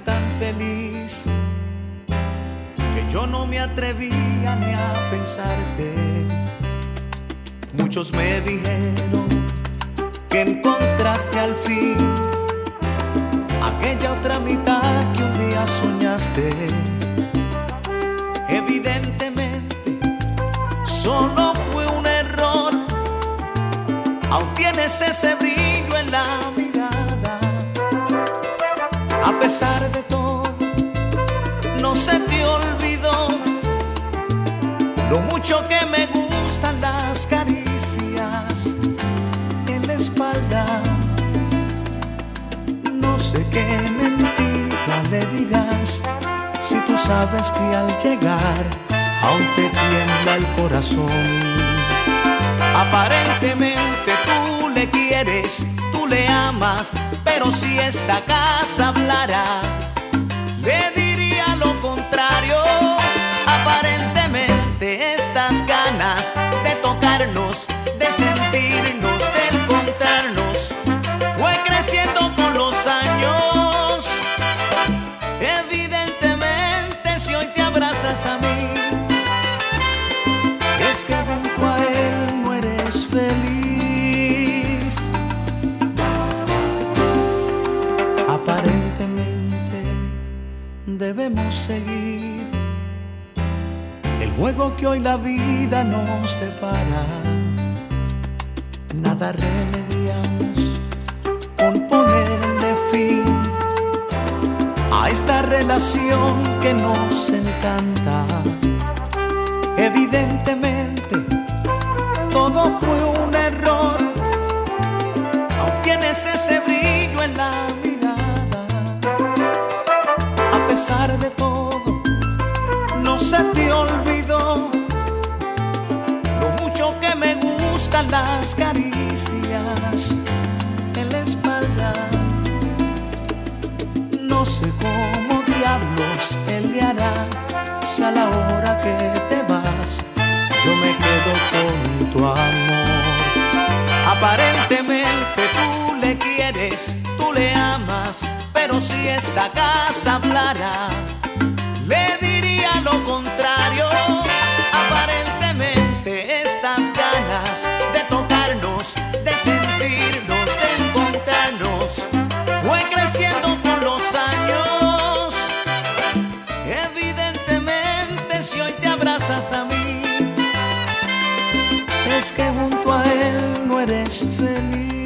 Tan feliz que yo no me atrevía ni a pensarte. Muchos me dijeron que encontraste al fin aquella otra mitad que un día soñaste. Evidentemente, solo fue un error. Aún tienes ese brillo en la mirada. A pesar de todo, no se te olvidó lo mucho que me gustan las caricias en la espalda. No sé qué mentira le dirás si tú sabes que al llegar aún te tiembla el corazón. Aparentemente le quieres, tú le amas, pero si esta casa hablara, le seguir el juego que hoy la vida nos depara. Nada remediamos con ponerle fin a esta relación que nos encanta. Evidentemente, todo fue un error. Aún tienes ese brillo en la mirada. A pesar de las caricias en la espalda. No sé cómo diablos él le hará si a la hora que te vas yo me quedo con tu amor. Aparentemente tú le quieres, tú le amas, pero si esta casa hablara, es que junto a él no eres feliz.